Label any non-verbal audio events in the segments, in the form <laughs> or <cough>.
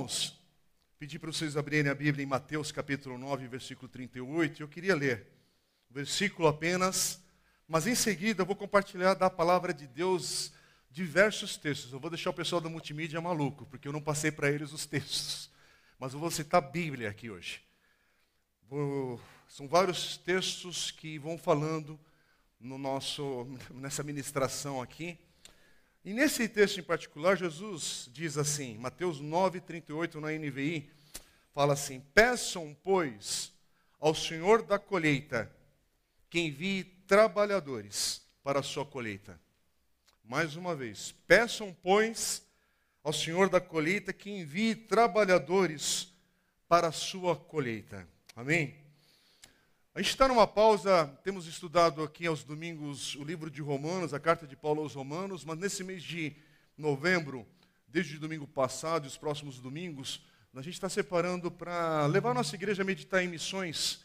Irmãos, pedi para vocês abrirem a Bíblia em Mateus capítulo 9, versículo 38. Eu queria ler o versículo apenas, mas em seguida eu vou compartilhar da palavra de Deus diversos textos. Eu vou deixar o pessoal da multimídia maluco, porque eu não passei para eles os textos. Mas eu vou citar a Bíblia aqui hoje. Vou... São vários textos que vão falando no nosso, nessa ministração aqui. E nesse texto em particular, Jesus diz assim, Mateus 9, 38 na NVI, fala assim: Peçam, pois, ao Senhor da colheita que envie trabalhadores para a sua colheita. Mais uma vez, peçam, pois, ao Senhor da colheita que envie trabalhadores para a sua colheita. Amém? A gente está numa pausa, temos estudado aqui aos domingos o livro de Romanos, a carta de Paulo aos Romanos, mas nesse mês de novembro, desde o domingo passado e os próximos domingos, a gente está separando para levar a nossa igreja a meditar em missões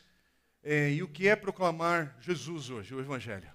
é, e o que é proclamar Jesus hoje, o Evangelho.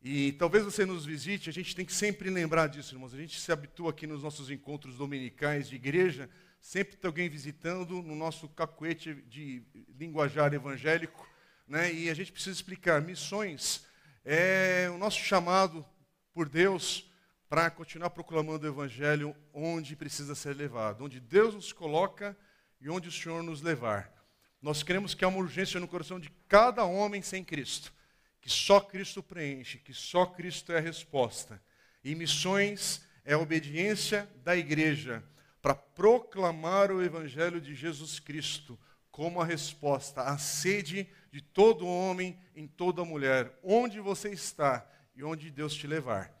E talvez você nos visite, a gente tem que sempre lembrar disso, irmãos. A gente se habitua aqui nos nossos encontros dominicais de igreja, sempre tem alguém visitando no nosso cacuete de linguajar evangélico, né? e a gente precisa explicar. Missões é o nosso chamado por Deus para continuar proclamando o evangelho onde precisa ser levado, onde Deus nos coloca e onde o Senhor nos levar. Nós queremos que há uma urgência no coração de cada homem sem Cristo que só Cristo preenche, que só Cristo é a resposta. E missões é a obediência da igreja para proclamar o evangelho de Jesus Cristo como a resposta à sede de todo homem em toda mulher, onde você está e onde Deus te levar.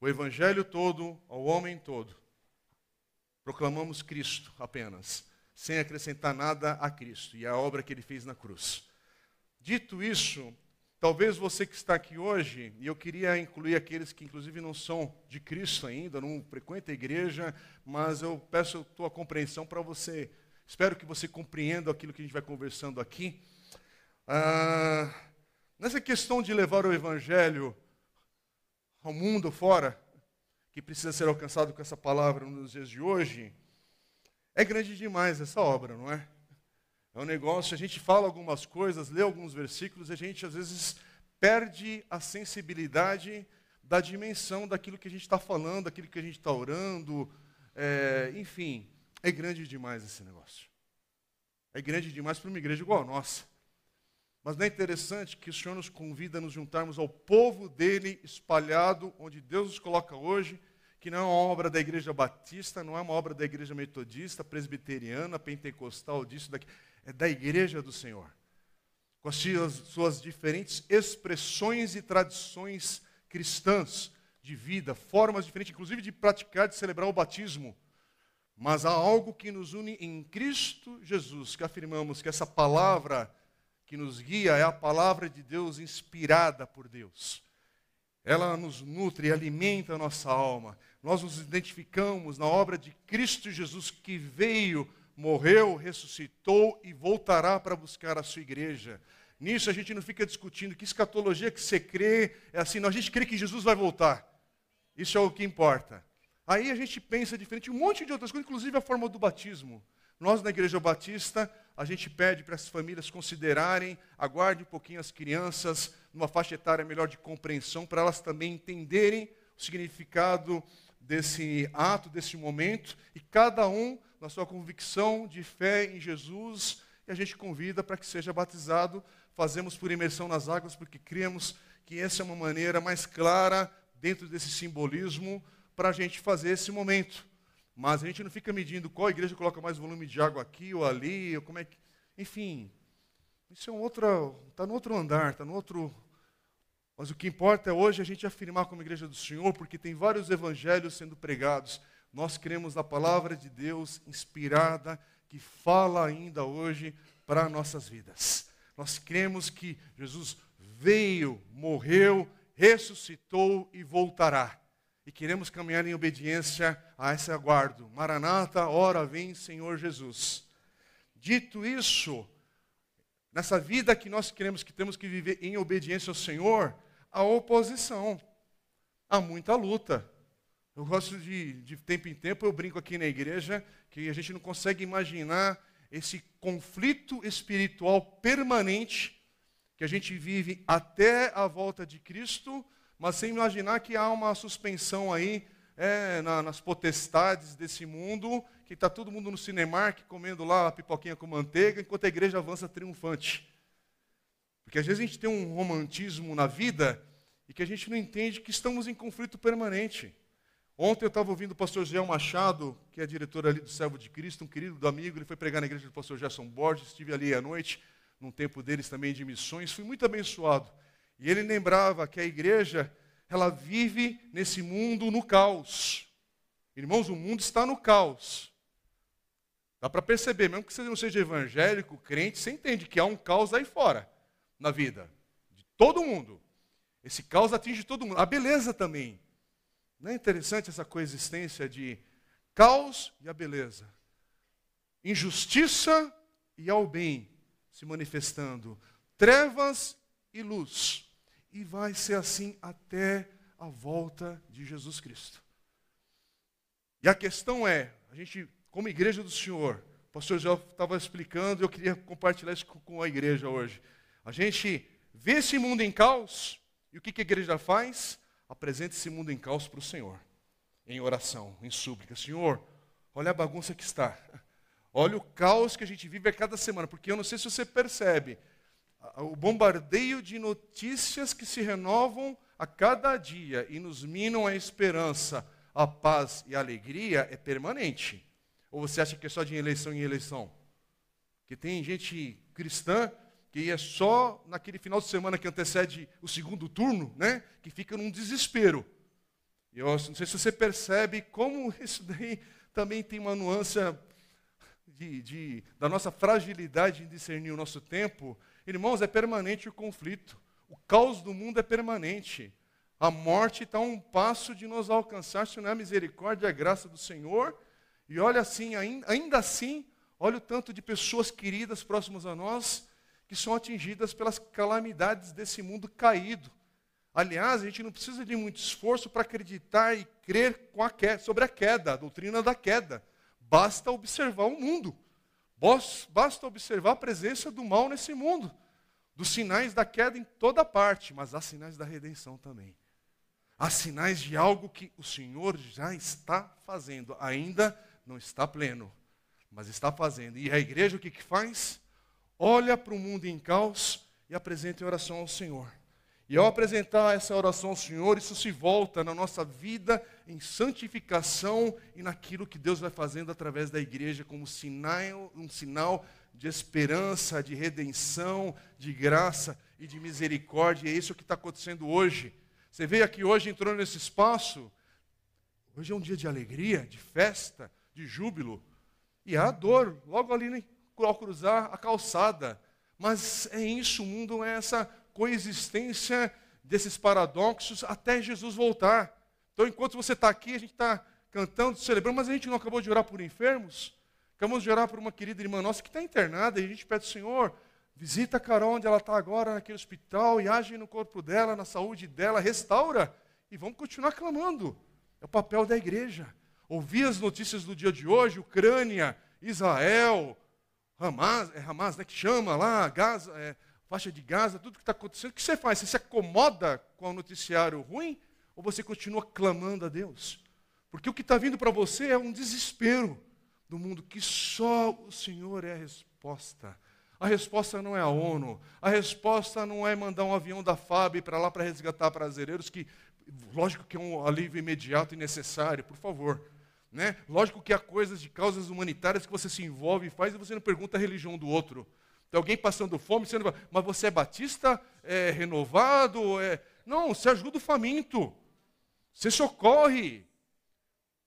O evangelho todo ao homem todo. Proclamamos Cristo apenas, sem acrescentar nada a Cristo e a obra que ele fez na cruz. Dito isso, Talvez você que está aqui hoje, e eu queria incluir aqueles que inclusive não são de Cristo ainda, não frequentam a igreja, mas eu peço a tua compreensão para você. Espero que você compreenda aquilo que a gente vai conversando aqui. Ah, nessa questão de levar o evangelho ao mundo fora, que precisa ser alcançado com essa palavra nos dias de hoje, é grande demais essa obra, não é? É um negócio, a gente fala algumas coisas, lê alguns versículos, e a gente às vezes perde a sensibilidade da dimensão daquilo que a gente está falando, daquilo que a gente está orando. É, enfim, é grande demais esse negócio. É grande demais para uma igreja igual a nossa. Mas não é interessante que o Senhor nos convida a nos juntarmos ao povo dele espalhado, onde Deus nos coloca hoje, que não é uma obra da igreja batista, não é uma obra da igreja metodista, presbiteriana, pentecostal, disso, daqui é da igreja do Senhor, com as suas, diferentes expressões e tradições cristãs de vida, formas diferentes, inclusive de praticar, de celebrar o batismo. Mas há algo que nos une em Cristo Jesus, que afirmamos que essa palavra que nos guia é a palavra de Deus inspirada por Deus. Ela nos nutre e alimenta a nossa alma. Nós nos identificamos na obra de Cristo Jesus que veio morreu, ressuscitou e voltará para buscar a sua igreja. Nisso a gente não fica discutindo que escatologia que você crê é assim, não, a gente crê que Jesus vai voltar. Isso é o que importa. Aí a gente pensa diferente, um monte de outras coisas, inclusive a forma do batismo. Nós na Igreja Batista, a gente pede para as famílias considerarem, aguarde um pouquinho as crianças, numa faixa etária melhor de compreensão, para elas também entenderem o significado desse ato, desse momento, e cada um na sua convicção de fé em Jesus, e a gente convida para que seja batizado. Fazemos por imersão nas águas, porque cremos que essa é uma maneira mais clara, dentro desse simbolismo, para a gente fazer esse momento. Mas a gente não fica medindo qual igreja coloca mais volume de água aqui ou ali, ou como é que. Enfim, isso é um outro. Está no outro andar, está no outro. Mas o que importa é hoje a gente afirmar como igreja do Senhor, porque tem vários evangelhos sendo pregados nós cremos na palavra de Deus inspirada, que fala ainda hoje para nossas vidas. Nós cremos que Jesus veio, morreu, ressuscitou e voltará. E queremos caminhar em obediência a esse aguardo. Maranata, ora vem, Senhor Jesus. Dito isso, nessa vida que nós queremos que temos que viver em obediência ao Senhor, há oposição, há muita luta. Eu gosto de, de tempo em tempo, eu brinco aqui na igreja, que a gente não consegue imaginar esse conflito espiritual permanente que a gente vive até a volta de Cristo, mas sem imaginar que há uma suspensão aí é, na, nas potestades desse mundo, que está todo mundo no Cinemark comendo lá a pipoquinha com manteiga, enquanto a igreja avança triunfante. Porque às vezes a gente tem um romantismo na vida e que a gente não entende que estamos em conflito permanente. Ontem eu estava ouvindo o pastor Gel Machado, que é diretor ali do Servo de Cristo, um querido amigo, ele foi pregar na igreja do pastor Gerson Borges, estive ali à noite, num tempo deles também de missões, fui muito abençoado. E ele lembrava que a igreja, ela vive nesse mundo no caos. Irmãos, o mundo está no caos. Dá para perceber, mesmo que você não seja evangélico, crente, você entende que há um caos aí fora, na vida, de todo mundo. Esse caos atinge todo mundo. A beleza também. Não é interessante essa coexistência de caos e a beleza? Injustiça e ao bem se manifestando, trevas e luz. E vai ser assim até a volta de Jesus Cristo. E a questão é, a gente, como igreja do Senhor, o pastor João estava explicando, eu queria compartilhar isso com a igreja hoje. A gente vê esse mundo em caos, e o que a igreja faz? apresente esse mundo em caos para o Senhor, em oração, em súplica. Senhor, olha a bagunça que está. <laughs> Olha o caos que a gente vive a cada semana, porque eu não sei se você percebe, o bombardeio de notícias que se renovam a cada dia e nos minam a esperança, a paz e a alegria é permanente. Ou você acha que é só de eleição em eleição? Que tem gente cristã que é só naquele final de semana que antecede o segundo turno, né, que fica num desespero. Eu não sei se você percebe como <laughs> isso daí também tem uma nuance de, de, da nossa fragilidade em discernir o nosso tempo. Irmãos, é permanente o conflito. O caos do mundo é permanente. A morte está a um passo de nos alcançar, se não é a misericórdia e a graça do Senhor. E olha assim, ainda, ainda assim, olha o tanto de pessoas queridas próximas a nós que são atingidas pelas calamidades desse mundo caído. Aliás, a gente não precisa de muito esforço para acreditar e crer a queda, sobre a queda, a doutrina da queda. Basta observar o mundo. Basta observar a presença do mal nesse mundo. Dos sinais da queda em toda parte, mas há sinais da redenção também. Há sinais de algo que o Senhor já está fazendo. Ainda não está pleno, mas está fazendo. E a igreja o que, que faz? olha para o mundo em caos e apresenta em oração ao Senhor. E ao apresentar essa oração ao Senhor, isso se volta na nossa vida em santificação e naquilo que Deus vai fazendo através da igreja como sinal, um sinal de esperança, de redenção, de graça e de misericórdia. E é isso que está acontecendo hoje. Você veio aqui hoje, entrou nesse espaço. Hoje é um dia de alegria, de festa, de júbilo. E há dor logo ali né? ao cruzar a calçada. Mas é isso, o mundo é essa coexistência desses paradoxos até Jesus voltar. Então, enquanto você está aqui, a gente está cantando, celebrando, mas a gente não acabou de orar por enfermos? Acabamos de orar por uma querida irmã nossa que está internada e a gente pede, Senhor, visita a Carol onde ela está agora, naquele hospital, e age no corpo dela, na saúde dela, restaura. E vamos continuar clamando. É o papel da igreja. Ouvir as notícias do dia de hoje, Ucrânia, Israel, Hamas, é Hamas, né, que chama lá, Gaza, é, faixa de Gaza, tudo que está acontecendo. O que você faz? Você se acomoda com o noticiário ruim ou você continua clamando a Deus? Porque o que está vindo para você é um desespero do mundo que só o Senhor é a resposta. A resposta não é a ONU, a resposta não é mandar um avião da FAB para lá para resgatar brasileiros, que lógico que é um alívio imediato e necessário, por favor. Né? Lógico que há coisas de causas humanitárias que você se envolve e faz e você não pergunta a religião do outro. Tem alguém passando fome, não... mas você é batista, é renovado? É... Não, você ajuda o faminto. Você socorre.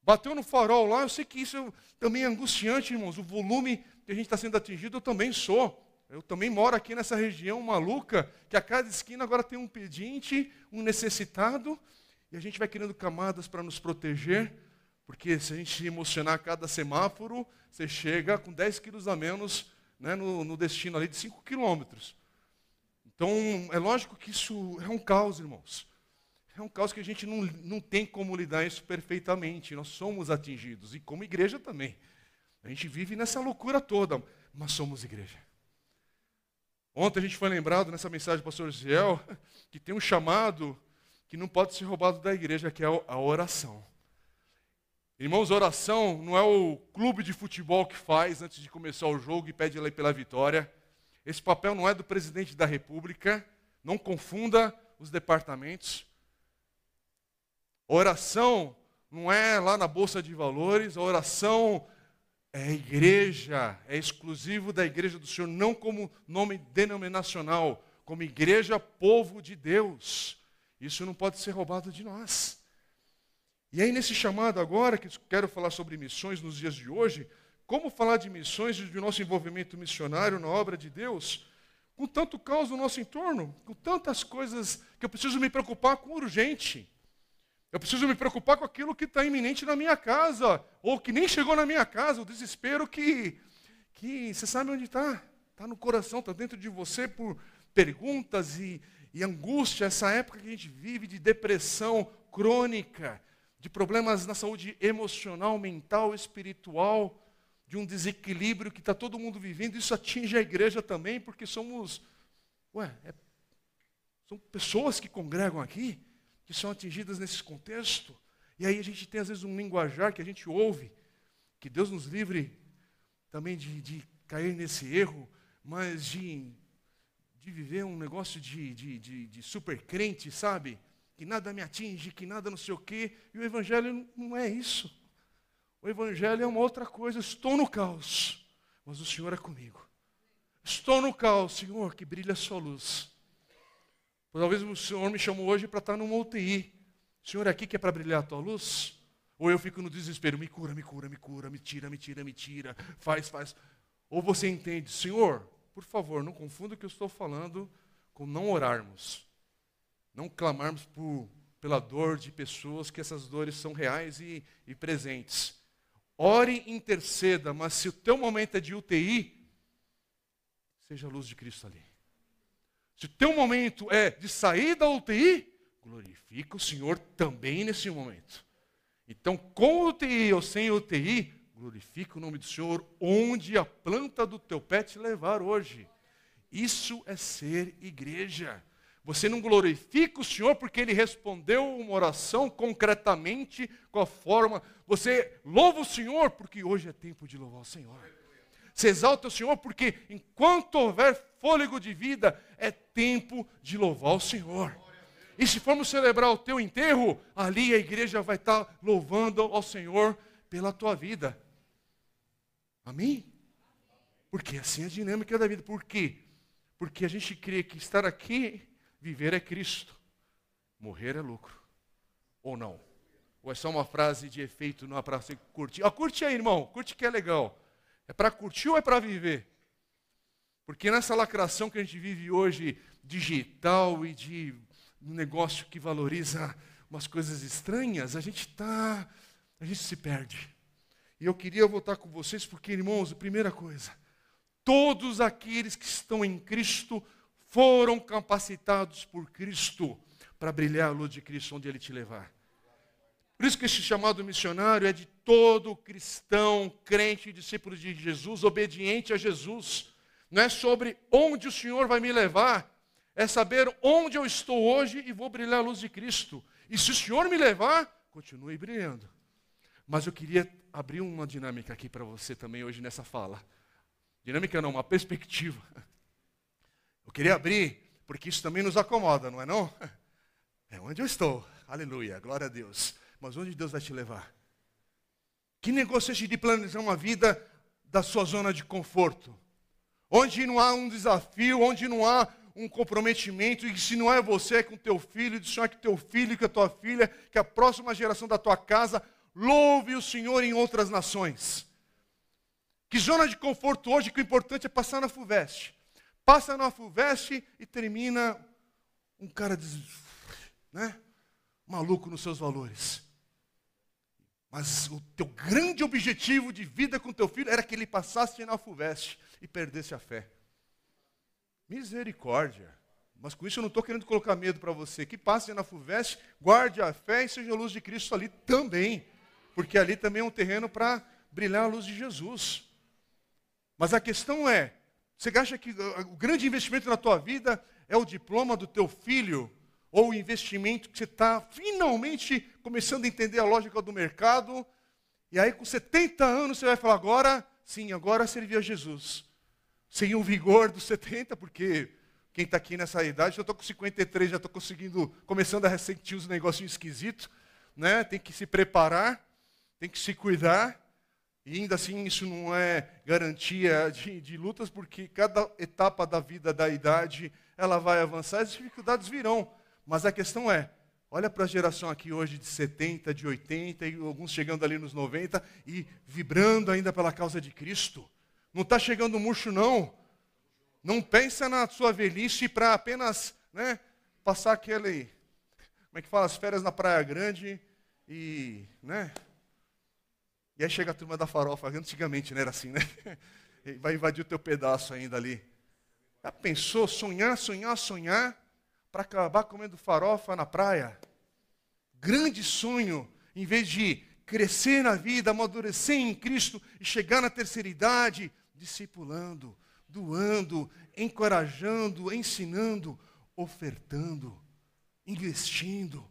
Bateu no farol lá, eu sei que isso também é angustiante, irmãos. O volume que a gente está sendo atingido, eu também sou. Eu também moro aqui nessa região maluca, que a cada esquina agora tem um pedinte, um necessitado, e a gente vai criando camadas para nos proteger. Porque se a gente se emocionar a cada semáforo, você chega com 10 quilos a menos né, no, no, destino ali de 5 quilômetros. Então, é lógico que isso é um caos, irmãos. é um caos que a gente não, não tem como lidar isso perfeitamente. Nós somos atingidos, e como igreja também. A gente vive nessa loucura toda, mas somos igreja. Ontem a gente foi lembrado nessa mensagem do pastor Ziel que tem um chamado que não pode ser roubado da igreja, que é a oração. Irmãos, oração não é o clube de futebol que faz antes de começar o jogo e pede pela vitória. Esse papel não é do presidente da República, não confunda os departamentos. Oração não é lá na Bolsa de Valores, a oração é igreja, é exclusivo da igreja do Senhor, não como nome denominacional, como igreja, povo de Deus. Isso não pode ser roubado de nós. E aí, nesse chamado agora, que quero falar sobre missões nos dias de hoje, como falar de missões e do nosso envolvimento missionário na obra de Deus, com tanto caos no nosso entorno, com tantas coisas que eu preciso me preocupar com urgente. Eu preciso me preocupar com aquilo que está iminente na minha casa, ou que nem chegou na minha casa, o desespero que, que você sabe onde está, está no coração, está dentro de você por perguntas e, e angústia, essa época que a gente vive de depressão crônica, de problemas na saúde emocional, mental, espiritual, de um desequilíbrio que está todo mundo vivendo, isso atinge a igreja também, porque somos, ué, é, são pessoas que congregam aqui, que são atingidas nesse contexto. E aí a gente tem às vezes um linguajar que a gente ouve, que Deus nos livre também de, de cair nesse erro, mas de, de viver um negócio de, de, de, de super crente, sabe? Que nada me atinge, que nada não sei o quê. E o Evangelho não é isso. O Evangelho é uma outra coisa. Estou no caos, mas o Senhor é comigo. Estou no caos, Senhor, que brilha a sua luz. Talvez o Senhor me chamou hoje para estar numa UTI. O Senhor é aqui que é para brilhar a tua luz? Ou eu fico no desespero, me cura, me cura, me cura, me tira, me tira, me tira, faz, faz. Ou você entende, Senhor, por favor, não confunda o que eu estou falando com não orarmos. Não clamarmos por, pela dor de pessoas, que essas dores são reais e, e presentes. Ore e interceda, mas se o teu momento é de UTI, seja a luz de Cristo ali. Se o teu momento é de sair da UTI, glorifica o Senhor também nesse momento. Então, com UTI ou sem UTI, glorifica o nome do Senhor onde a planta do teu pé te levar hoje. Isso é ser igreja. Você não glorifica o Senhor porque ele respondeu uma oração concretamente, com a forma. Você louva o Senhor porque hoje é tempo de louvar o Senhor. Você exalta o Senhor porque enquanto houver fôlego de vida, é tempo de louvar o Senhor. E se formos celebrar o teu enterro, ali a igreja vai estar louvando ao Senhor pela tua vida. Amém? Porque assim é a dinâmica da vida. Por quê? Porque a gente crê que estar aqui, viver é Cristo, morrer é lucro. Ou não? Ou é só uma frase de efeito, não é para você curtir? Ah, curte aí, irmão, curte que é legal. É para curtir ou é para viver? Porque nessa lacração que a gente vive hoje, digital e de um negócio que valoriza umas coisas estranhas, a gente está, a gente se perde. E eu queria voltar com vocês porque, irmãos, a primeira coisa, todos aqueles que estão em Cristo foram capacitados por Cristo para brilhar a luz de Cristo onde Ele te levar. Por isso que esse chamado missionário é de todo cristão, crente, discípulo de Jesus, obediente a Jesus. Não é sobre onde o Senhor vai me levar, é saber onde eu estou hoje e vou brilhar a luz de Cristo. E se o Senhor me levar, continue brilhando. Mas eu queria abrir uma dinâmica aqui para você também hoje nessa fala. Dinâmica não, uma perspectiva. Queria abrir, porque isso também nos acomoda, não é não? É onde eu estou. Aleluia, glória a Deus. Mas onde Deus vai te levar? Que negócio é de planejar uma vida da sua zona de conforto? Onde não há um desafio, onde não há um comprometimento, e se não é você, é com teu filho, se não é que teu filho, que a tua filha, que a próxima geração da tua casa louve o Senhor em outras nações. Que zona de conforto hoje, que o importante é passar na FUVEST. Passa na FUVEST e termina um cara né? maluco nos seus valores. Mas o teu grande objetivo de vida com teu filho era que ele passasse na FUVEST e perdesse a fé. Misericórdia. Mas com isso eu não estou querendo colocar medo para você. Que passe na FUVEST, guarde a fé e seja a luz de Cristo ali também. Porque ali também é um terreno para brilhar a luz de Jesus. Mas a questão é, você acha que o grande investimento na tua vida é o diploma do teu filho? Ou o investimento que você está finalmente começando a entender a lógica do mercado? E aí com 70 anos você vai falar, agora, sim, agora servir a Jesus. Sem o vigor dos 70, porque quem está aqui nessa idade, eu estou com 53, já estou conseguindo, começando a ressentir os negocinhos esquisitos, né? Tem que se preparar, tem que se cuidar. E ainda assim, isso não é garantia de, de lutas, porque cada etapa da vida, da idade, ela vai avançar, as dificuldades virão. Mas a questão é, olha para a geração aqui hoje de 70, de 80, e alguns chegando ali nos 90, e vibrando ainda pela causa de Cristo. Não está chegando murcho, não. Não pensa na sua velhice para apenas né, passar aquele, como é que fala, as férias na Praia Grande e, né? E aí chega a turma da farofa, antigamente não era assim, né? <laughs> Vai invadir o teu pedaço ainda ali. Já pensou sonhar, sonhar, sonhar para acabar comendo farofa na praia? Grande sonho, em vez de crescer na vida, amadurecer em Cristo e chegar na terceira idade, discipulando, doando, encorajando, ensinando, ofertando, investindo,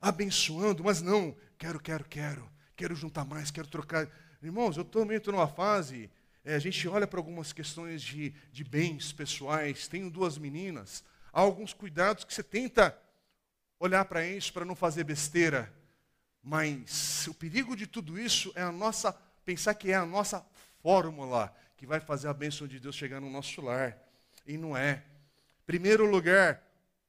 abençoando, mas não, quero, quero, quero, quero juntar mais, quero trocar. Irmãos, eu também estou numa fase, é, a gente olha para algumas questões de, de bens pessoais, tenho duas meninas, há alguns cuidados que você tenta olhar para isso para não fazer besteira, mas o perigo de tudo isso é a nossa, pensar que é a nossa fórmula, que vai fazer a bênção de Deus chegar no nosso lar. E não é. Primeiro lugar,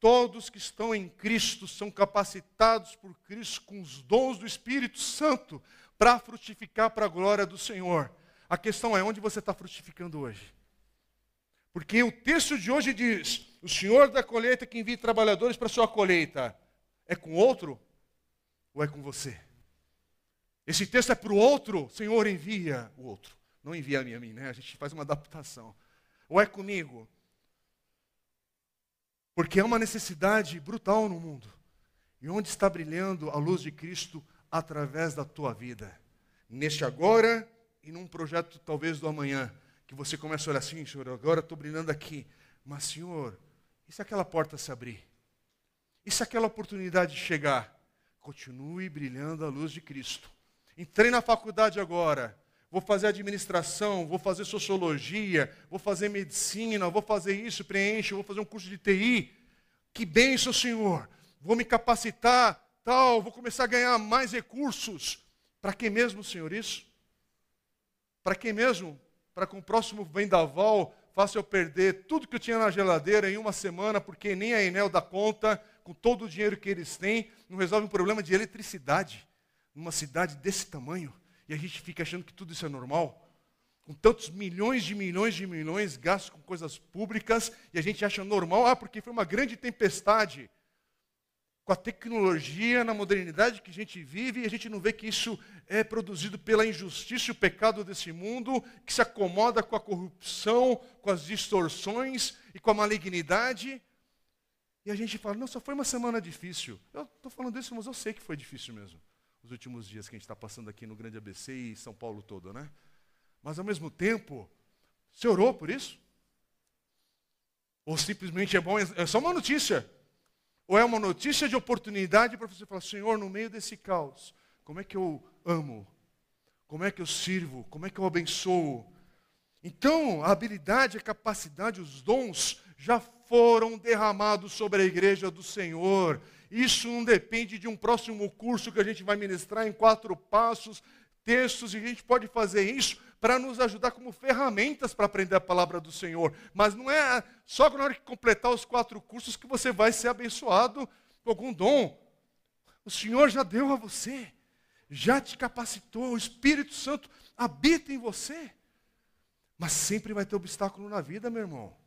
todos que estão em Cristo são capacitados por Cristo com os dons do Espírito Santo para frutificar para a glória do Senhor. A questão é onde você está frutificando hoje. Porque o texto de hoje diz: o Senhor da colheita que envia trabalhadores para a sua colheita. É com outro ou é com você? Esse texto é para o outro, Senhor envia o outro. Não envia a mim, a mim, né? A gente faz uma adaptação. Ou é comigo? Porque é uma necessidade brutal no mundo. E onde está brilhando a luz de Cristo através da tua vida? Neste agora e num projeto talvez do amanhã. Que você começa a olhar assim, Senhor, agora estou brilhando aqui. Mas, Senhor, e se aquela porta se abrir? E se aquela oportunidade chegar? Continue brilhando a luz de Cristo. Entrei na faculdade agora vou fazer administração, vou fazer sociologia, vou fazer medicina, vou fazer isso, preenche, vou fazer um curso de TI. Que bênção, Senhor. Vou me capacitar, tal, vou começar a ganhar mais recursos. Para que mesmo, Senhor, isso? Para que mesmo? Para que o próximo vendaval faça eu perder tudo que eu tinha na geladeira em uma semana, porque nem a Enel dá conta, com todo o dinheiro que eles têm, não resolve um problema de eletricidade numa cidade desse tamanho. E a gente fica achando que tudo isso é normal. Com tantos milhões de milhões de milhões gastos com coisas públicas, e a gente acha normal, ah, porque foi uma grande tempestade. Com a tecnologia, na modernidade que a gente vive, e a gente não vê que isso é produzido pela injustiça e o pecado desse mundo, que se acomoda com a corrupção, com as distorções e com a malignidade. E a gente fala, não, só foi uma semana difícil. Eu estou falando isso, mas eu sei que foi difícil mesmo os últimos dias que a gente está passando aqui no Grande ABC e São Paulo todo, né? Mas ao mesmo tempo, você orou por isso? Ou simplesmente é bom, é só uma notícia? Ou é uma notícia de oportunidade para você falar, Senhor, no meio desse caos, como é que eu amo? Como é que eu sirvo? Como é que eu abençoo? Então, a habilidade, a capacidade, os dons já foram derramados sobre a igreja do Senhor. Isso não depende de um próximo curso que a gente vai ministrar em quatro passos, textos, e a gente pode fazer isso para nos ajudar como ferramentas para aprender a palavra do Senhor. Mas não é só na hora que completar os quatro cursos que você vai ser abençoado com algum dom. O Senhor já deu a você, já te capacitou, o Espírito Santo habita em você. Mas sempre vai ter obstáculo na vida, meu irmão.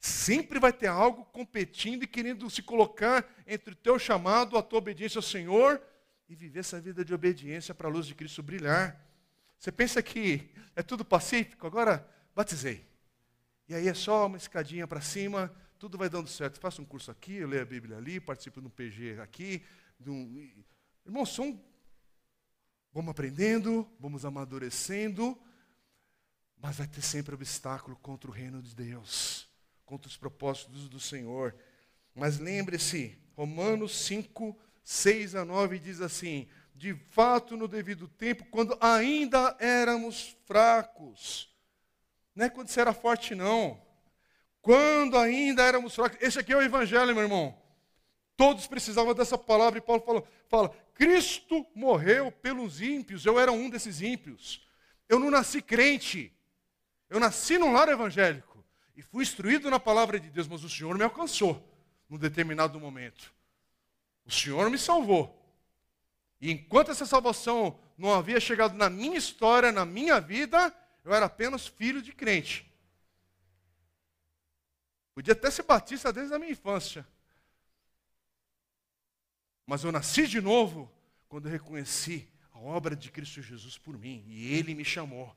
Sempre vai ter algo competindo e querendo se colocar entre o teu chamado, a tua obediência ao Senhor e viver essa vida de obediência para a luz de Cristo brilhar. Você pensa que é tudo pacífico? Agora batizei. E aí é só uma escadinha para cima, tudo vai dando certo. Faça um curso aqui, eu leio a Bíblia ali, participo de um PG aqui. Um... Irmãos, são... vamos aprendendo, vamos amadurecendo, mas vai ter sempre obstáculo contra o reino de Deus, contra os propósitos do Senhor. Mas lembre-se, Romanos 5, 6 a 9 diz assim: de fato, no devido tempo, quando ainda éramos fracos. Não é quando você era forte, não. Quando ainda éramos fracos. Esse aqui é o Evangelho, meu irmão. Todos precisavam dessa palavra, e Paulo falou, fala: Cristo morreu pelos ímpios, eu era um desses ímpios. Eu não nasci crente, eu nasci num lar evangélico e fui instruído na palavra de Deus, mas o Senhor me alcançou num determinado momento. O Senhor me salvou. E enquanto essa salvação não havia chegado na minha história, na minha vida, eu era apenas filho de crente. Podia até ser batista desde a minha infância. Mas eu nasci de novo quando eu reconheci a obra de Cristo Jesus por mim. E Ele me chamou.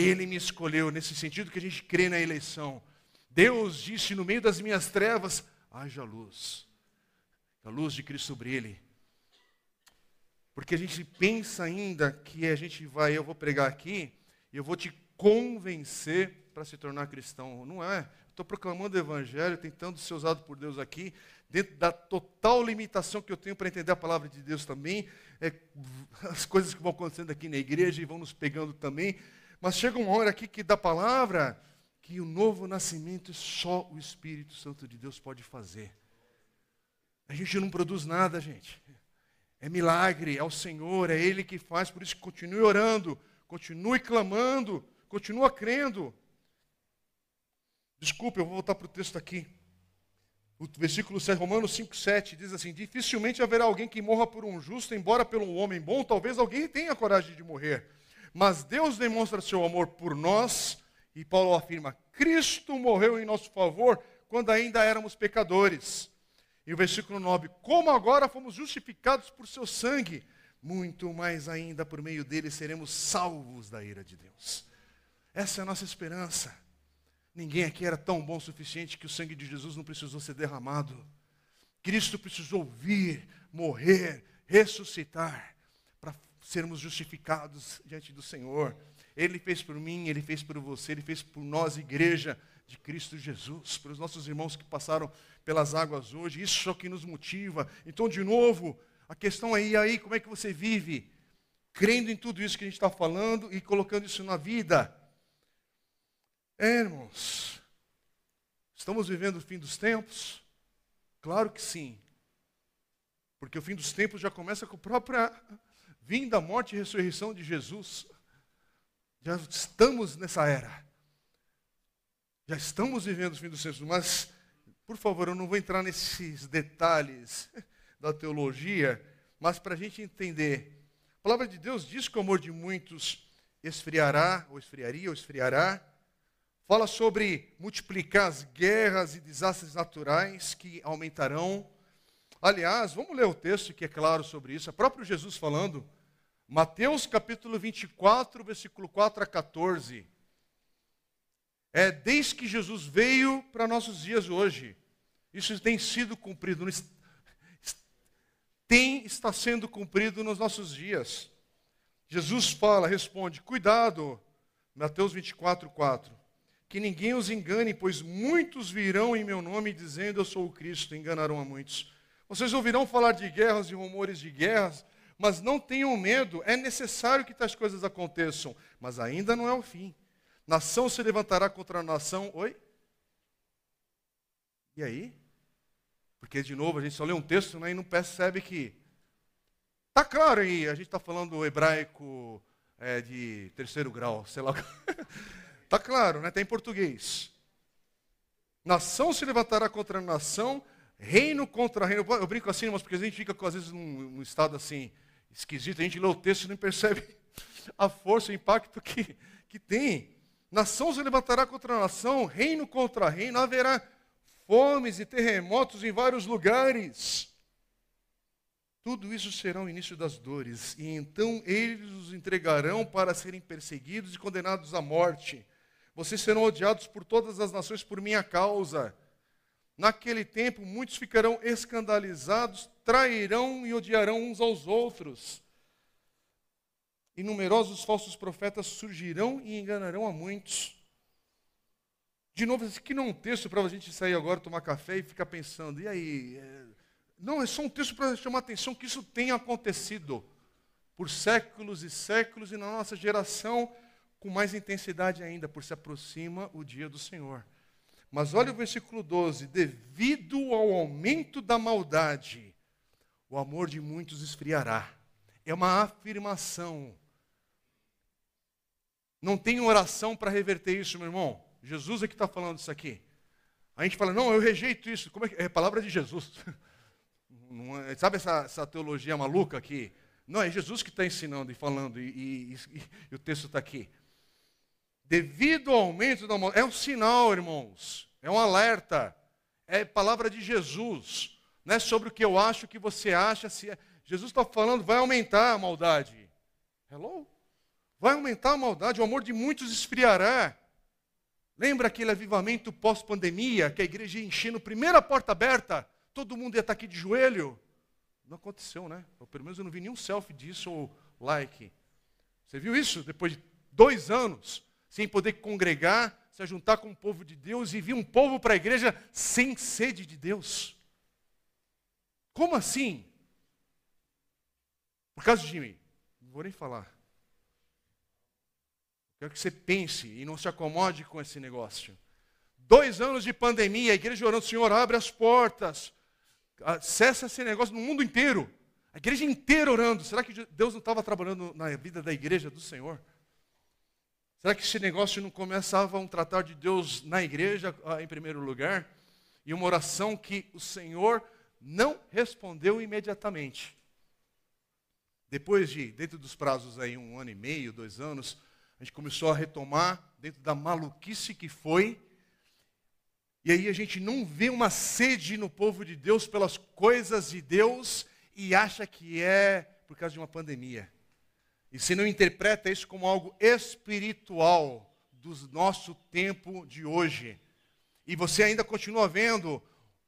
Ele me escolheu, nesse sentido que a gente crê na eleição. Deus disse no meio das minhas trevas: haja luz. A luz de Cristo brilhe. Porque a gente pensa ainda que a gente vai, eu vou pregar aqui, eu vou te convencer para se tornar cristão. Não é. Estou proclamando o evangelho, tentando ser usado por Deus aqui, dentro da total limitação que eu tenho para entender a palavra de Deus também, é, as coisas que vão acontecendo aqui na igreja e vão nos pegando também. Mas chega uma hora aqui que da palavra que o novo nascimento só o Espírito Santo de Deus pode fazer. A gente não produz nada, gente. É milagre, é o Senhor, é Ele que faz, por isso continue orando, continue clamando, continue crendo. Desculpe, eu vou voltar para o texto aqui. O versículo 7, Romanos 5, 7 diz assim: Dificilmente haverá alguém que morra por um justo, embora pelo um homem bom, talvez alguém tenha coragem de morrer. Mas Deus demonstra seu amor por nós, e Paulo afirma: Cristo morreu em nosso favor quando ainda éramos pecadores. E o versículo 9: Como agora fomos justificados por seu sangue, muito mais ainda por meio dele seremos salvos da ira de Deus. Essa é a nossa esperança. Ninguém aqui era tão bom o suficiente que o sangue de Jesus não precisou ser derramado. Cristo precisou vir, morrer, ressuscitar, para sermos justificados diante do Senhor. Ele fez por mim, ele fez por você, ele fez por nós, igreja de Cristo Jesus, para os nossos irmãos que passaram pelas águas hoje. Isso é o que nos motiva. Então, de novo, a questão é: e aí, como é que você vive? Crendo em tudo isso que a gente está falando e colocando isso na vida. É, irmãos, estamos vivendo o fim dos tempos? Claro que sim. Porque o fim dos tempos já começa com a própria vinda, morte e ressurreição de Jesus. Já estamos nessa era. Já estamos vivendo o fim dos tempos, mas por favor, eu não vou entrar nesses detalhes <laughs> da teologia, mas para a gente entender. A palavra de Deus diz que o amor de muitos esfriará, ou esfriaria, ou esfriará. Fala sobre multiplicar as guerras e desastres naturais que aumentarão. Aliás, vamos ler o texto que é claro sobre isso. É próprio Jesus falando. Mateus capítulo 24, versículo 4 a 14 é, desde que Jesus veio para nossos dias hoje. Isso tem sido cumprido, tem, está sendo cumprido nos nossos dias. Jesus fala, responde, cuidado, Mateus 24, 4. Que ninguém os engane, pois muitos virão em meu nome dizendo eu sou o Cristo, enganarão a muitos. Vocês ouvirão falar de guerras e rumores de guerras, mas não tenham medo, é necessário que tais coisas aconteçam, mas ainda não é o fim. Nação se levantará contra nação. Oi? E aí? Porque, de novo, a gente só lê um texto né, e não percebe que. Está claro aí, a gente está falando hebraico é, de terceiro grau, sei lá. Está <laughs> claro, né? Está em português. Nação se levantará contra nação, reino contra reino. Eu brinco assim, mas porque a gente fica, às vezes, num, num estado assim, esquisito, a gente lê o texto e não percebe <laughs> a força, o impacto que, que tem. Nação se levantará contra nação, reino contra reino, haverá fomes e terremotos em vários lugares. Tudo isso será o início das dores, e então eles os entregarão para serem perseguidos e condenados à morte. Vocês serão odiados por todas as nações por minha causa. Naquele tempo, muitos ficarão escandalizados, trairão e odiarão uns aos outros. E numerosos falsos profetas surgirão e enganarão a muitos. De novo, esse não é um texto para a gente sair agora, tomar café e ficar pensando, e aí? É... Não, é só um texto para chamar a atenção que isso tem acontecido por séculos e séculos e na nossa geração com mais intensidade ainda, por se aproxima o dia do Senhor. Mas olha o versículo 12: devido ao aumento da maldade, o amor de muitos esfriará. É uma afirmação. Não tem oração para reverter isso, meu irmão. Jesus é que está falando isso aqui. A gente fala, não, eu rejeito isso. Como é que é? palavra de Jesus. <laughs> É, sabe essa, essa, teologia maluca aqui? Não, é Jesus que está ensinando e falando, e, e, e, e o texto está aqui devido ao aumento da é um sinal, irmãos, é um alerta, é palavra de Jesus, não é sobre o que eu acho, o que você acha. Se é... Jesus está falando, vai aumentar a maldade. Hello? Vai aumentar a maldade, o amor de muitos esfriará. Lembra aquele avivamento pós-pandemia, que a igreja ia enchendo, primeira porta aberta, todo mundo ia estar aqui de joelho? Não aconteceu, né? Ou pelo menos eu não vi nenhum selfie disso ou like. Você viu isso? Depois de dois anos, sem poder congregar, se juntar com o povo de Deus e vir um povo para a igreja sem sede de Deus. Como assim? Por causa de mim. Não vou nem falar. Quero que você pense e não se acomode com esse negócio. Dois anos de pandemia, a igreja orando, Senhor, abre as portas. Cessa esse negócio no mundo inteiro. A igreja inteira orando. Será que Deus não estava trabalhando na vida da igreja do Senhor? Será que esse negócio não começava um tratar de Deus na igreja, ah, em primeiro lugar? E uma oração que o Senhor não respondeu imediatamente. Depois de, dentro dos prazos aí, um ano e meio, dois anos, a gente começou a retomar dentro da maluquice que foi. E aí a gente não vê uma sede no povo de Deus pelas coisas de Deus e acha que é por causa de uma pandemia. E se não interpreta isso como algo espiritual do nosso tempo de hoje, e você ainda continua vendo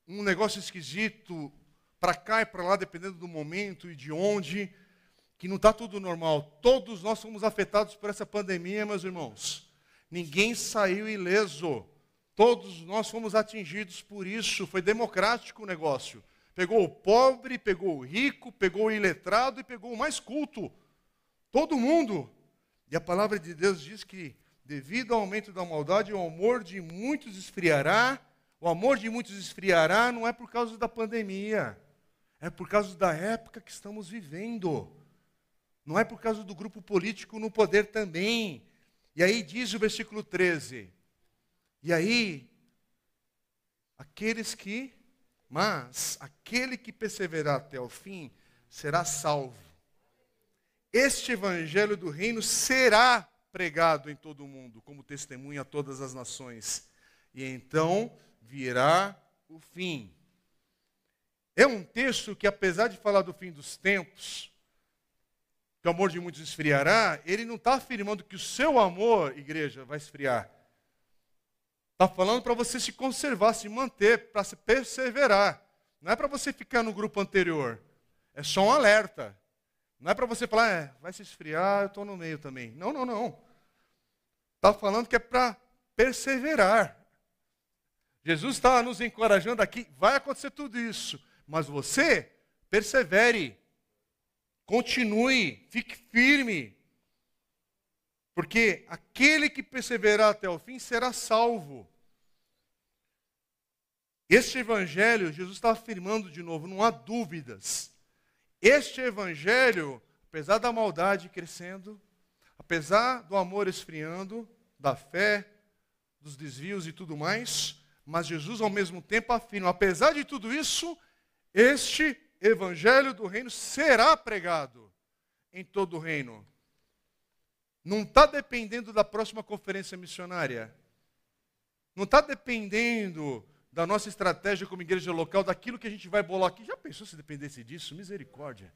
um negócio esquisito para cá e para lá, dependendo do momento e de onde, que não está tudo normal. Todos nós somos afetados por essa pandemia, meus irmãos. Ninguém saiu ileso. Todos nós fomos atingidos por isso. Foi democrático o negócio. Pegou o pobre, pegou o rico, pegou o iletrado e pegou o mais culto. Todo mundo. E a palavra de Deus diz que, devido ao aumento da maldade, o amor de muitos esfriará. O amor de muitos esfriará não é por causa da pandemia, é por causa da época que estamos vivendo. Não é por causa do grupo político no poder também. E aí diz o versículo 13: E aí, aqueles que, mas aquele que perseverar até o fim será salvo este evangelho do reino será pregado em todo o mundo, como testemunha a todas as nações. E então virá o fim. É um texto que, apesar de falar do fim dos tempos, que o amor de muitos esfriará, ele não está afirmando que o seu amor, igreja, vai esfriar. Está falando para você se conservar, se manter, para se perseverar. Não é para você ficar no grupo anterior. É só um alerta. Não é para você falar, é, vai se esfriar, eu estou no meio também. Não, não, não. Está falando que é para perseverar. Jesus está nos encorajando aqui, vai acontecer tudo isso, mas você persevere, continue, fique firme, porque aquele que perseverar até o fim será salvo. Este evangelho, Jesus está afirmando de novo, não há dúvidas. Este evangelho, apesar da maldade crescendo, apesar do amor esfriando, da fé, dos desvios e tudo mais, mas Jesus ao mesmo tempo afirma: apesar de tudo isso, este evangelho do reino será pregado em todo o reino. Não está dependendo da próxima conferência missionária. Não está dependendo da nossa estratégia como igreja local, daquilo que a gente vai bolar aqui. Já pensou se dependesse disso? Misericórdia.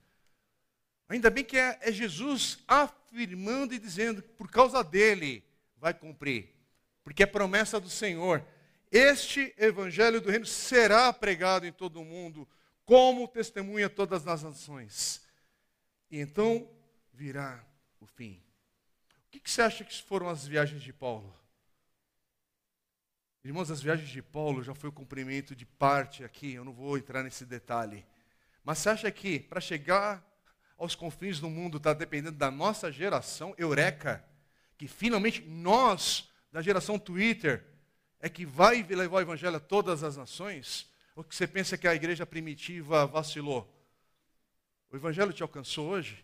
Ainda bem que é, é Jesus afirmando e dizendo que por causa dele vai cumprir. Porque é promessa do Senhor. este evangelho do reino será pregado em todo o mundo, como testemunha todas as nações. E então virá o fim. O que, que você acha que foram as viagens de Paulo? Irmãos, as viagens de Paulo já foi o cumprimento de parte aqui, eu não vou entrar nesse detalhe. Mas você acha que para chegar aos confins do mundo está dependendo da nossa geração, eureka, que finalmente nós, da geração Twitter, é que vai levar o evangelho a todas as nações? Ou que você pensa que a igreja primitiva vacilou? O evangelho te alcançou hoje?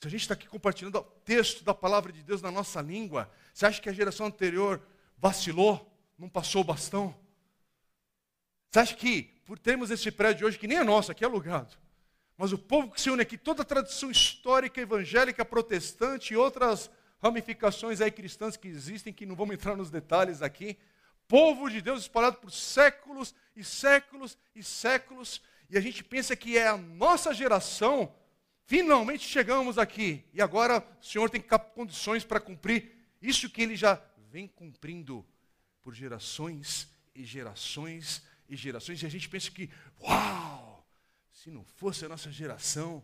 Se a gente está aqui compartilhando o texto da palavra de Deus na nossa língua, você acha que a geração anterior vacilou, não passou o bastão? Você acha que, por termos esse prédio hoje, que nem é nosso, aqui é alugado, mas o povo que se une aqui, toda a tradição histórica, evangélica, protestante e outras ramificações aí cristãs que existem, que não vamos entrar nos detalhes aqui. Povo de Deus espalhado por séculos e séculos e séculos. E a gente pensa que é a nossa geração, finalmente chegamos aqui. E agora o Senhor tem condições para cumprir isso que ele já vem cumprindo por gerações e gerações e gerações. E a gente pensa que, uau, se não fosse a nossa geração,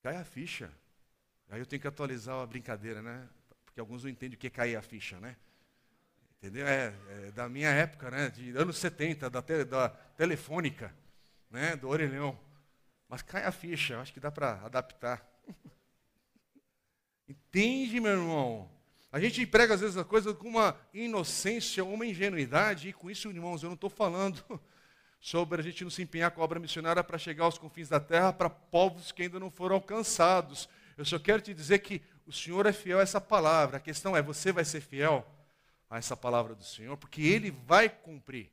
cai a ficha. Aí eu tenho que atualizar a brincadeira, né? Porque alguns não entendem o que é cair a ficha, né? Entendeu? É, é da minha época, né? De anos 70, da, te, da telefônica, né? Do orelhão. Mas cai a ficha, acho que dá para adaptar. <laughs> Entende, meu irmão? A gente prega às vezes a coisa com uma inocência, uma ingenuidade, e com isso, irmãos, eu não estou falando <laughs> sobre a gente não se empenhar com a obra missionária para chegar aos confins da terra para povos que ainda não foram alcançados. Eu só quero te dizer que o Senhor é fiel a essa palavra. A questão é: você vai ser fiel a essa palavra do Senhor? Porque Ele vai cumprir.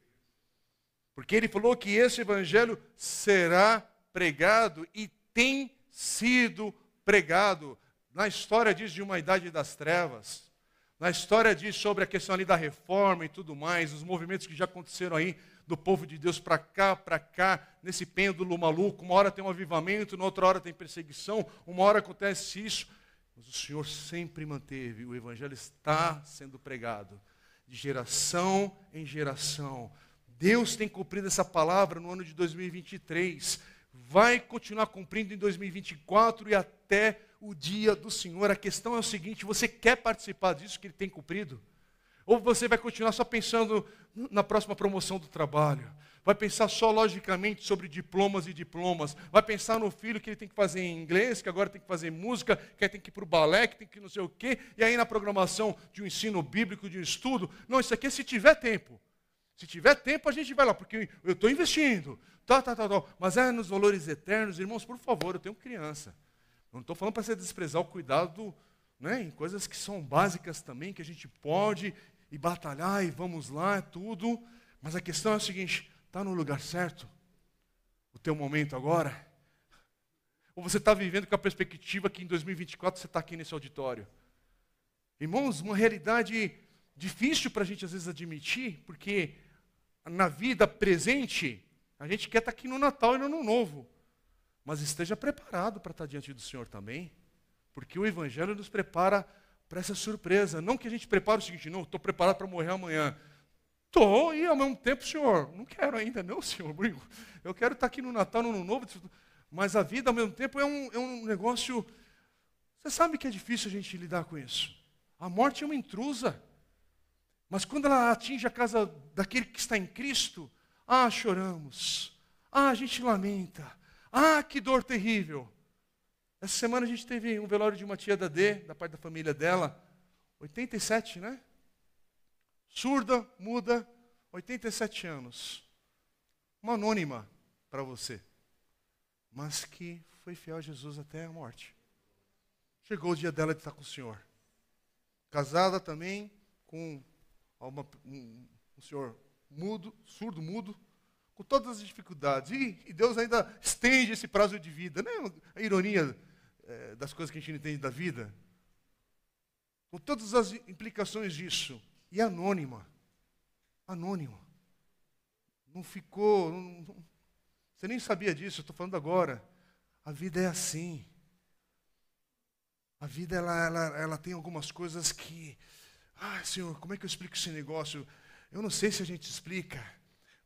Porque Ele falou que esse Evangelho será pregado e tem sido pregado. Na história diz de uma idade das trevas. Na história diz sobre a questão ali da reforma e tudo mais, os movimentos que já aconteceram aí do povo de Deus para cá, para cá, nesse pêndulo maluco. Uma hora tem um avivamento, na outra hora tem perseguição, uma hora acontece isso. Mas o Senhor sempre manteve, o Evangelho está sendo pregado de geração em geração. Deus tem cumprido essa palavra no ano de 2023, vai continuar cumprindo em 2024 e até o dia do Senhor. A questão é o seguinte: você quer participar disso que Ele tem cumprido? Ou você vai continuar só pensando na próxima promoção do trabalho? Vai pensar só logicamente sobre diplomas e diplomas? Vai pensar no filho que ele tem que fazer em inglês, que agora tem que fazer música, que tem que ir para o balé, que tem que não sei o quê, e aí na programação de um ensino bíblico, de um estudo? Não, isso aqui é se tiver tempo. Se tiver tempo, a gente vai lá, porque eu estou investindo. Tá, tá, tá, tá. Mas é nos valores eternos, irmãos, por favor, eu tenho criança. Não estou falando para você desprezar o cuidado né, em coisas que são básicas também, que a gente pode e batalhar e vamos lá, é tudo. Mas a questão é a seguinte: está no lugar certo? O teu momento agora? Ou você está vivendo com a perspectiva que em 2024 você está aqui nesse auditório? Irmãos, uma realidade difícil para a gente às vezes admitir, porque na vida presente, a gente quer estar tá aqui no Natal e no Ano Novo. Mas esteja preparado para estar diante do Senhor também, porque o Evangelho nos prepara para essa surpresa. Não que a gente prepare o seguinte, não, estou preparado para morrer amanhã. Estou, e ao mesmo tempo, Senhor, não quero ainda, não, <laughs> Senhor. Eu quero estar aqui no Natal, no Ano Novo, mas a vida, ao mesmo tempo, é um, é um negócio. Você sabe que é difícil a gente lidar com isso. A morte é uma intrusa. Mas quando ela atinge a casa daquele que está em Cristo, ah, choramos. Ah, a gente lamenta. Ah, que dor terrível. Essa semana a gente teve um velório de uma tia da D, da parte da família dela, 87, né? Surda, muda, 87 anos. Uma anônima para você, mas que foi fiel a Jesus até a morte. Chegou o dia dela de estar com o Senhor. Casada também com uma, um, um senhor mudo, surdo, mudo, com todas as dificuldades. E, e Deus ainda estende esse prazo de vida. Né? A ironia é, das coisas que a gente não entende da vida, com todas as implicações disso, e anônima. Anônima. Não ficou. Não, você nem sabia disso, eu estou falando agora. A vida é assim. A vida ela, ela, ela tem algumas coisas que Ah, Senhor, como é que eu explico esse negócio? Eu não sei se a gente explica,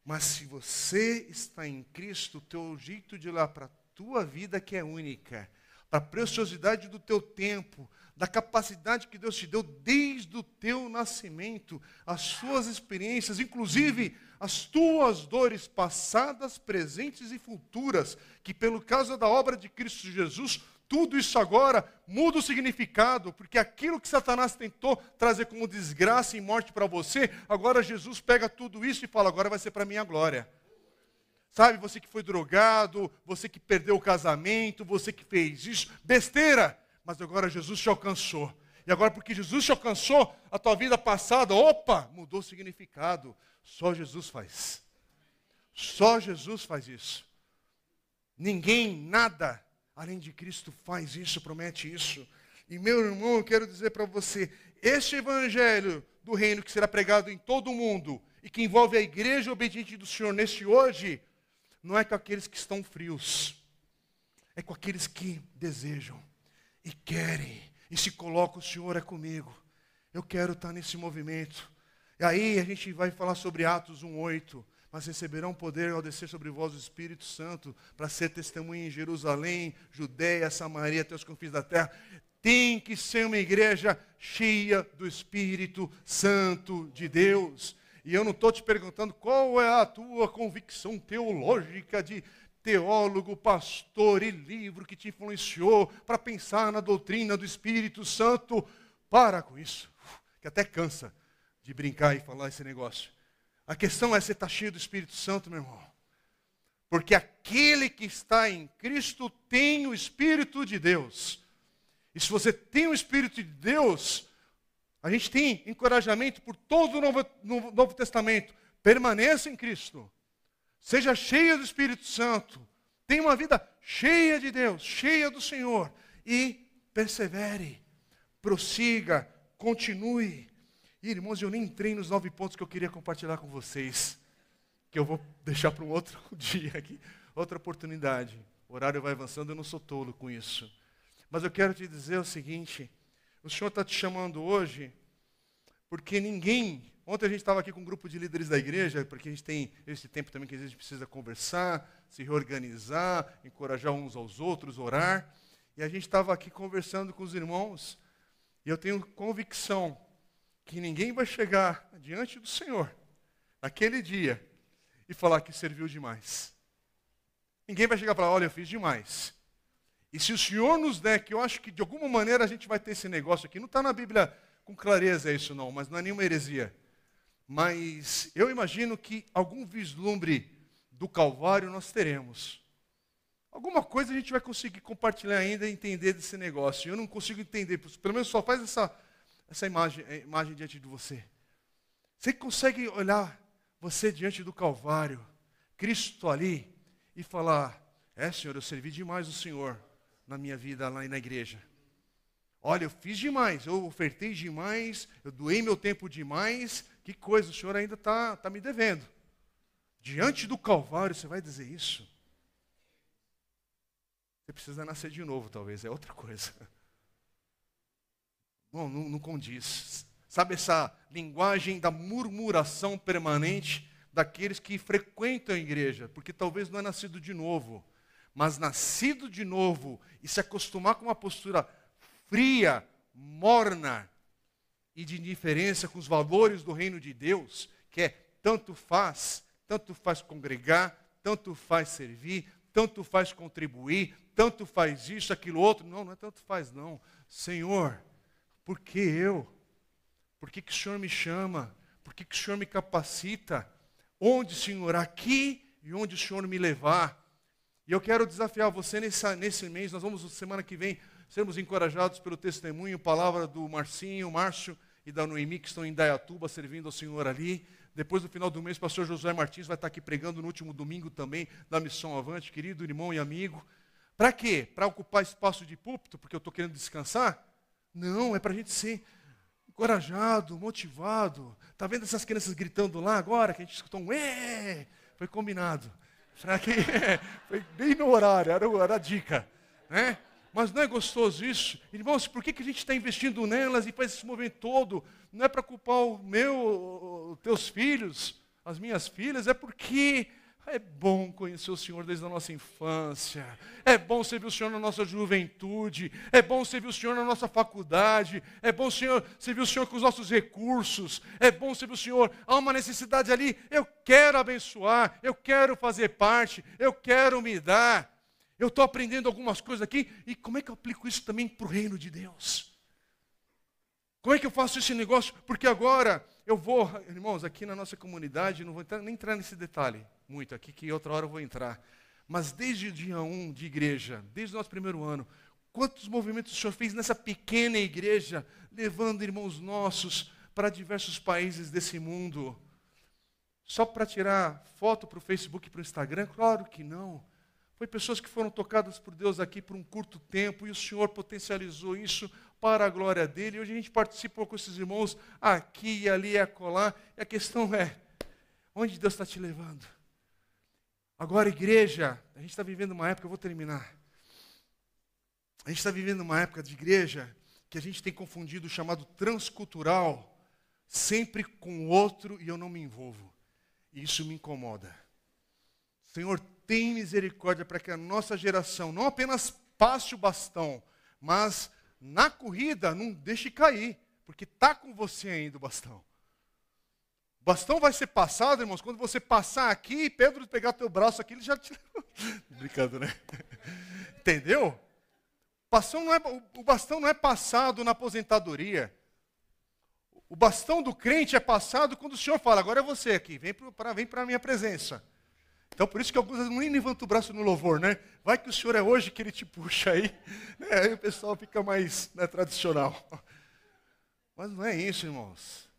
mas se você está em Cristo, o teu jeito de olhar para a tua vida que é única, para a preciosidade do teu tempo, da capacidade que Deus te deu desde o teu nascimento, as suas experiências, inclusive as tuas dores passadas, presentes e futuras, que pelo caso da obra de Cristo Jesus, tudo isso agora muda o significado, porque aquilo que Satanás tentou trazer como desgraça e morte para você, agora Jesus pega tudo isso e fala: agora vai ser para minha glória. Sabe, você que foi drogado, você que perdeu o casamento, você que fez isso, besteira mas agora Jesus te alcançou. E agora, porque Jesus te alcançou, a tua vida passada, opa, mudou o significado. Só Jesus faz. Só Jesus faz isso. Ninguém, nada, além de Cristo, faz isso, promete isso. E meu irmão, eu quero dizer para você: este evangelho do reino que será pregado em todo o mundo e que envolve a igreja obediente do Senhor neste hoje, não é com aqueles que estão frios, é com aqueles que desejam e querem, e se colocam, o Senhor é comigo. Eu quero estar nesse movimento. E aí a gente vai falar sobre Atos 1,8. Mas receberão poder ao descer sobre vós o Espírito Santo, para ser testemunha em Jerusalém, Judéia, Samaria, até os confins da terra. Tem que ser uma igreja cheia do Espírito Santo de Deus. E eu não estou te perguntando qual é a tua convicção teológica de teólogo, pastor e livro que te influenciou para pensar na doutrina do Espírito Santo. Para com isso, que até cansa de brincar e falar esse negócio. A questão é você estar tá cheio do Espírito Santo, meu irmão. Porque aquele que está em Cristo tem o Espírito de Deus. E se você tem o Espírito de Deus, a gente tem encorajamento por todo o Novo, Novo Testamento. Permaneça em Cristo. Seja cheia do Espírito Santo. Tenha uma vida cheia de Deus, cheia do Senhor. E persevere, prossiga, continue. E, irmãos, eu nem entrei nos nove pontos que eu queria compartilhar com vocês. Que eu vou deixar para um outro <laughs> dia aqui, outra oportunidade. O horário vai avançando, eu não sou tolo com isso. Mas eu quero te dizer o seguinte: o Senhor está te chamando hoje, porque ninguém Ontem a gente estava aqui com um grupo de líderes da igreja, porque a gente tem esse tempo também que a gente precisa conversar, se reorganizar, encorajar uns aos outros, orar. E a gente estava aqui conversando com os irmãos, e eu tenho convicção que ninguém vai chegar diante do Senhor naquele dia e falar que serviu demais. Ninguém vai chegar e falar: olha, eu fiz demais. E se o Senhor nos der, que eu acho que de alguma maneira a gente vai ter esse negócio aqui, não está na Bíblia com clareza isso não, mas não é nenhuma heresia mas eu imagino que algum vislumbre do Calvário nós teremos. Alguma coisa a gente vai conseguir compartilhar ainda e entender desse negócio. Eu não consigo entender, pelo menos só faz essa, essa imagem, eh, imagem diante de você. Você consegue olhar você diante do Calvário, Cristo ali, e falar: É, Senhor, eu servi demais o Senhor na minha vida lá na igreja. Olha, eu fiz demais, eu ofertei demais, eu doei meu tempo demais, que coisa, o senhor ainda está tá me devendo. Diante do Calvário, você vai dizer isso? Você precisa nascer de novo, talvez, é outra coisa. <laughs> Bom, não, não condiz. Sabe essa linguagem da murmuração permanente daqueles que frequentam a igreja, porque talvez não é nascido de novo, mas nascido de novo e se acostumar com uma postura fria, morna, e de indiferença com os valores do reino de Deus, que é tanto faz, tanto faz congregar, tanto faz servir, tanto faz contribuir, tanto faz isso, aquilo outro. Não, não é tanto faz, não. Senhor, por que eu? Por que, que o Senhor me chama? Por que, que o Senhor me capacita? Onde, Senhor? Aqui e onde o Senhor me levar. E eu quero desafiar você nesse mês, nós vamos, semana que vem, sermos encorajados pelo testemunho, palavra do Marcinho, Márcio, e da Noemi, que estão em Dayatuba servindo ao Senhor ali. Depois, no final do mês, o pastor Josué Martins vai estar aqui pregando no último domingo também da Missão Avante, querido irmão e amigo. Para quê? Para ocupar espaço de púlpito, porque eu estou querendo descansar? Não, é para a gente ser encorajado, motivado. Está vendo essas crianças gritando lá agora, que a gente escutou um é? Foi combinado. Será que <laughs> foi bem no horário, era, era a dica. Né? Mas não é gostoso isso? Irmãos, por que, que a gente está investindo nelas e faz esse movimento todo? Não é para culpar o meu, os teus filhos, as minhas filhas, é porque é bom conhecer o Senhor desde a nossa infância. É bom servir o Senhor na nossa juventude. É bom servir o Senhor na nossa faculdade. É bom Senhor, servir o Senhor com os nossos recursos. É bom servir o Senhor. Há uma necessidade ali. Eu quero abençoar. Eu quero fazer parte. Eu quero me dar. Eu estou aprendendo algumas coisas aqui. E como é que eu aplico isso também para o reino de Deus? Como é que eu faço esse negócio? Porque agora eu vou, irmãos, aqui na nossa comunidade, não vou entrar, nem entrar nesse detalhe muito aqui, que outra hora eu vou entrar. Mas desde o dia 1 de igreja, desde o nosso primeiro ano, quantos movimentos o Senhor fez nessa pequena igreja, levando irmãos nossos para diversos países desse mundo? Só para tirar foto para o Facebook e para o Instagram? Claro que não. Foi pessoas que foram tocadas por Deus aqui por um curto tempo e o Senhor potencializou isso para a glória dele. E hoje a gente participa com esses irmãos aqui e ali e acolá. E a questão é: onde Deus está te levando? Agora, igreja, a gente está vivendo uma época, eu vou terminar. A gente está vivendo uma época de igreja que a gente tem confundido o chamado transcultural sempre com o outro e eu não me envolvo. E isso me incomoda. Senhor, tem misericórdia para que a nossa geração não apenas passe o bastão, mas na corrida, não deixe cair, porque está com você ainda o bastão. O bastão vai ser passado, irmãos, quando você passar aqui, Pedro pegar teu braço aqui, ele já te. <laughs> Brincando, né? <laughs> Entendeu? Bastão, não é, o bastão não é passado na aposentadoria. O bastão do crente é passado quando o Senhor fala, agora é você aqui, vem para vem a minha presença. Então, por isso que alguns nem levantam o braço no louvor, né? Vai que o Senhor é hoje que ele te puxa aí. Né? Aí o pessoal fica mais né, tradicional. Mas não é isso, irmãos.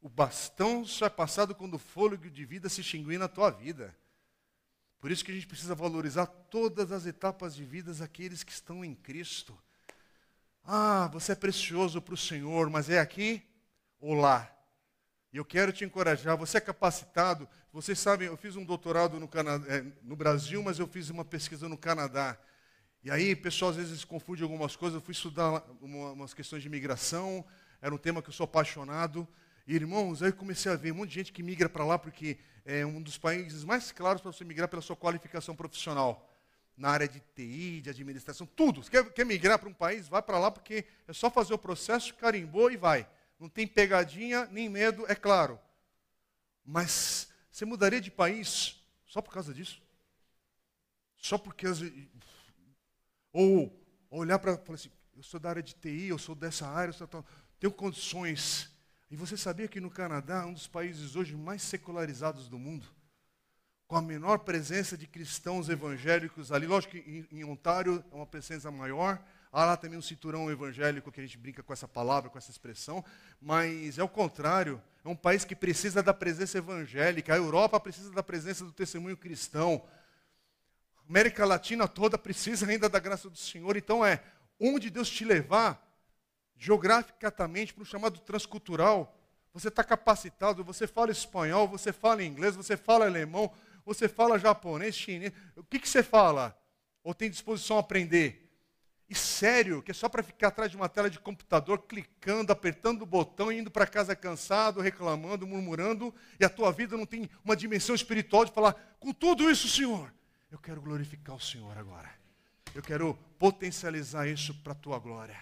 O bastão só é passado quando o fôlego de vida se extinguir na tua vida. Por isso que a gente precisa valorizar todas as etapas de vida daqueles que estão em Cristo. Ah, você é precioso para o Senhor, mas é aqui ou lá? E eu quero te encorajar, você é capacitado. Vocês sabem, eu fiz um doutorado no, Canadá, é, no Brasil, mas eu fiz uma pesquisa no Canadá. E aí, pessoal às vezes confunde algumas coisas. Eu fui estudar uma, umas questões de imigração, era um tema que eu sou apaixonado. E, irmãos, aí eu comecei a ver um monte de gente que migra para lá, porque é um dos países mais claros para você migrar pela sua qualificação profissional. Na área de TI, de administração, tudo. Você quer, quer migrar para um país? Vai para lá, porque é só fazer o processo, carimbou e vai não tem pegadinha nem medo, é claro. Mas você mudaria de país só por causa disso? Só porque ou olhar para falar assim, eu sou da área de TI, eu sou dessa área, eu sou tal, tenho condições. E você sabia que no Canadá, um dos países hoje mais secularizados do mundo, com a menor presença de cristãos evangélicos ali, lógico que em, em Ontário é uma presença maior, Há lá também um cinturão evangélico que a gente brinca com essa palavra, com essa expressão, mas é o contrário. É um país que precisa da presença evangélica. A Europa precisa da presença do testemunho cristão. A América Latina toda precisa ainda da graça do Senhor. Então é onde Deus te levar geograficamente para um chamado transcultural. Você está capacitado, você fala espanhol, você fala inglês, você fala alemão, você fala japonês, chinês. O que, que você fala? Ou tem disposição a aprender? E sério, que é só para ficar atrás de uma tela de computador, clicando, apertando o botão, indo para casa cansado, reclamando, murmurando, e a tua vida não tem uma dimensão espiritual de falar, com tudo isso, Senhor, eu quero glorificar o Senhor agora. Eu quero potencializar isso para a tua glória.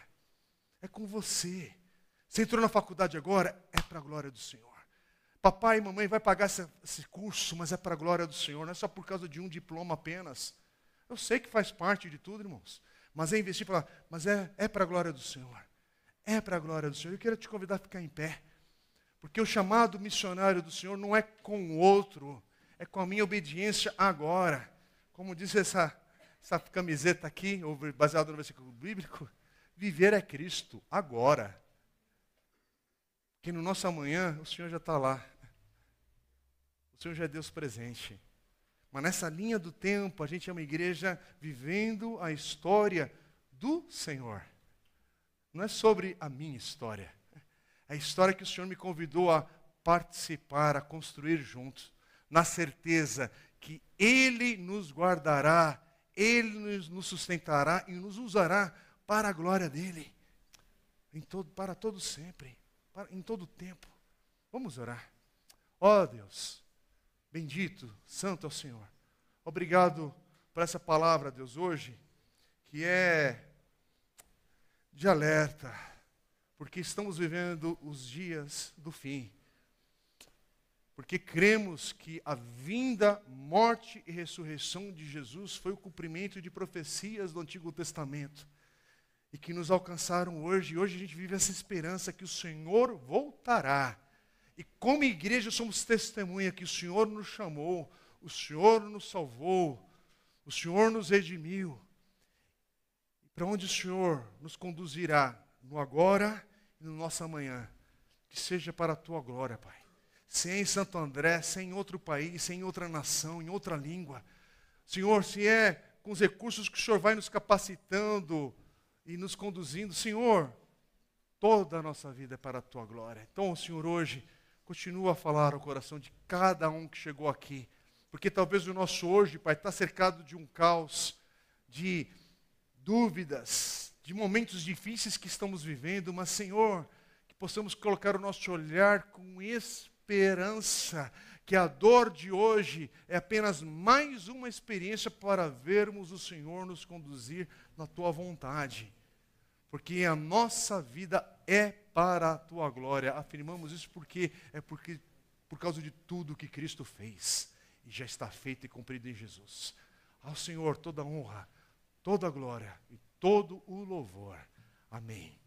É com você. Você entrou na faculdade agora, é para a glória do Senhor. Papai e mamãe vai pagar esse, esse curso, mas é para a glória do Senhor, não é só por causa de um diploma apenas. Eu sei que faz parte de tudo, irmãos. Mas é investir para mas é, é para a glória do Senhor. É para a glória do Senhor. Eu quero te convidar a ficar em pé. Porque o chamado missionário do Senhor não é com o outro, é com a minha obediência agora. Como diz essa, essa camiseta aqui, baseada no versículo bíblico, viver é Cristo agora. Que no nosso amanhã o Senhor já está lá. O Senhor já é Deus presente. Mas nessa linha do tempo, a gente é uma igreja vivendo a história do Senhor. Não é sobre a minha história. É a história que o Senhor me convidou a participar, a construir juntos, na certeza que Ele nos guardará, Ele nos sustentará e nos usará para a glória dele, em todo, para todo sempre, para, em todo tempo. Vamos orar. Ó oh, Deus, bendito, santo é o Senhor. Obrigado por essa palavra, Deus, hoje, que é de alerta, porque estamos vivendo os dias do fim porque cremos que a vinda, morte e ressurreição de Jesus foi o cumprimento de profecias do Antigo Testamento e que nos alcançaram hoje. E hoje a gente vive essa esperança que o Senhor voltará. E como igreja somos testemunha que o Senhor nos chamou, o Senhor nos salvou, o Senhor nos redimiu. Para onde o Senhor nos conduzirá no agora e no nosso amanhã, que seja para a tua glória, Pai se é em Santo André, se é em outro país, se é em outra nação, em outra língua. Senhor, se é com os recursos que o Senhor vai nos capacitando e nos conduzindo, Senhor, toda a nossa vida é para a tua glória. Então, Senhor, hoje, continua a falar ao coração de cada um que chegou aqui, porque talvez o nosso hoje, Pai, está cercado de um caos, de dúvidas, de momentos difíceis que estamos vivendo, mas, Senhor, que possamos colocar o nosso olhar com esperança que a dor de hoje é apenas mais uma experiência para vermos o Senhor nos conduzir na tua vontade. Porque a nossa vida é para a tua glória. Afirmamos isso porque é porque por causa de tudo que Cristo fez e já está feito e cumprido em Jesus. Ao Senhor toda honra, toda glória e todo o louvor. Amém.